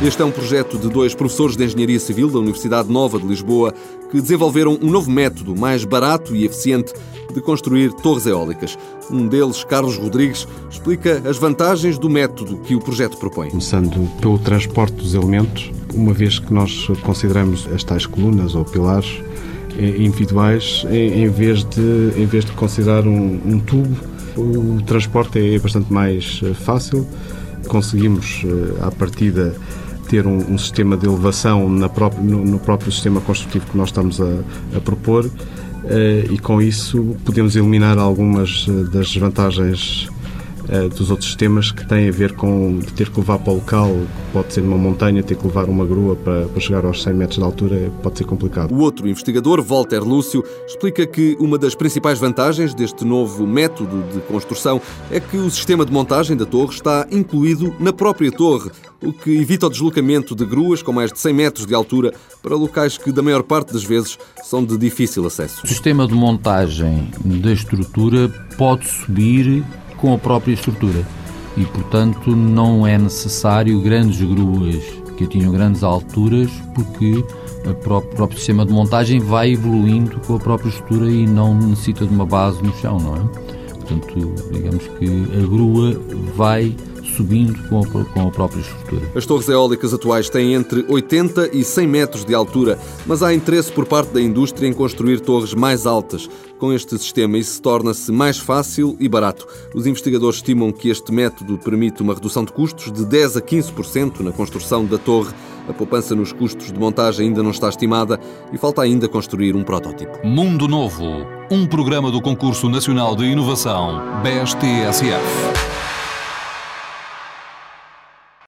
Este é um projeto de dois professores de Engenharia Civil da Universidade Nova de Lisboa que desenvolveram um novo método mais barato e eficiente de construir torres eólicas. Um deles, Carlos Rodrigues, explica as vantagens do método que o projeto propõe. Começando pelo transporte dos elementos, uma vez que nós consideramos as tais colunas ou pilares eh, individuais, em vez de, em vez de considerar um, um tubo, o transporte é bastante mais eh, fácil. Conseguimos, eh, à partida, ter um, um sistema de elevação própria, no, no, próprio sistema construtivo que nós estamos a, a propor uh, e com isso podemos eliminar algumas das desvantagens uh, dos outros sistemas que têm a ver com ter que levar para o local, pode ser numa montanha, ter que levar uma grua para, para chegar aos 100 metros de altura, pode ser complicado. O outro investigador, Walter Lúcio, explica que uma das principais vantagens deste novo método de construção é que o sistema de montagem da torre está incluído na própria torre, o que evita o deslocamento de gruas com mais de 100 metros de altura para locais que, da maior parte das vezes, são de difícil acesso. O sistema de montagem da estrutura pode subir com a própria estrutura e, portanto, não é necessário grandes gruas que atinjam grandes alturas porque o próprio sistema de montagem vai evoluindo com a própria estrutura e não necessita de uma base no chão, não é? Portanto, digamos que a grua vai subindo com a, com a própria estrutura. As torres eólicas atuais têm entre 80 e 100 metros de altura, mas há interesse por parte da indústria em construir torres mais altas. Com este sistema, isso torna-se mais fácil e barato. Os investigadores estimam que este método permite uma redução de custos de 10 a 15% na construção da torre. A poupança nos custos de montagem ainda não está estimada e falta ainda construir um protótipo. Mundo Novo, um programa do Concurso Nacional de Inovação, BSTSF.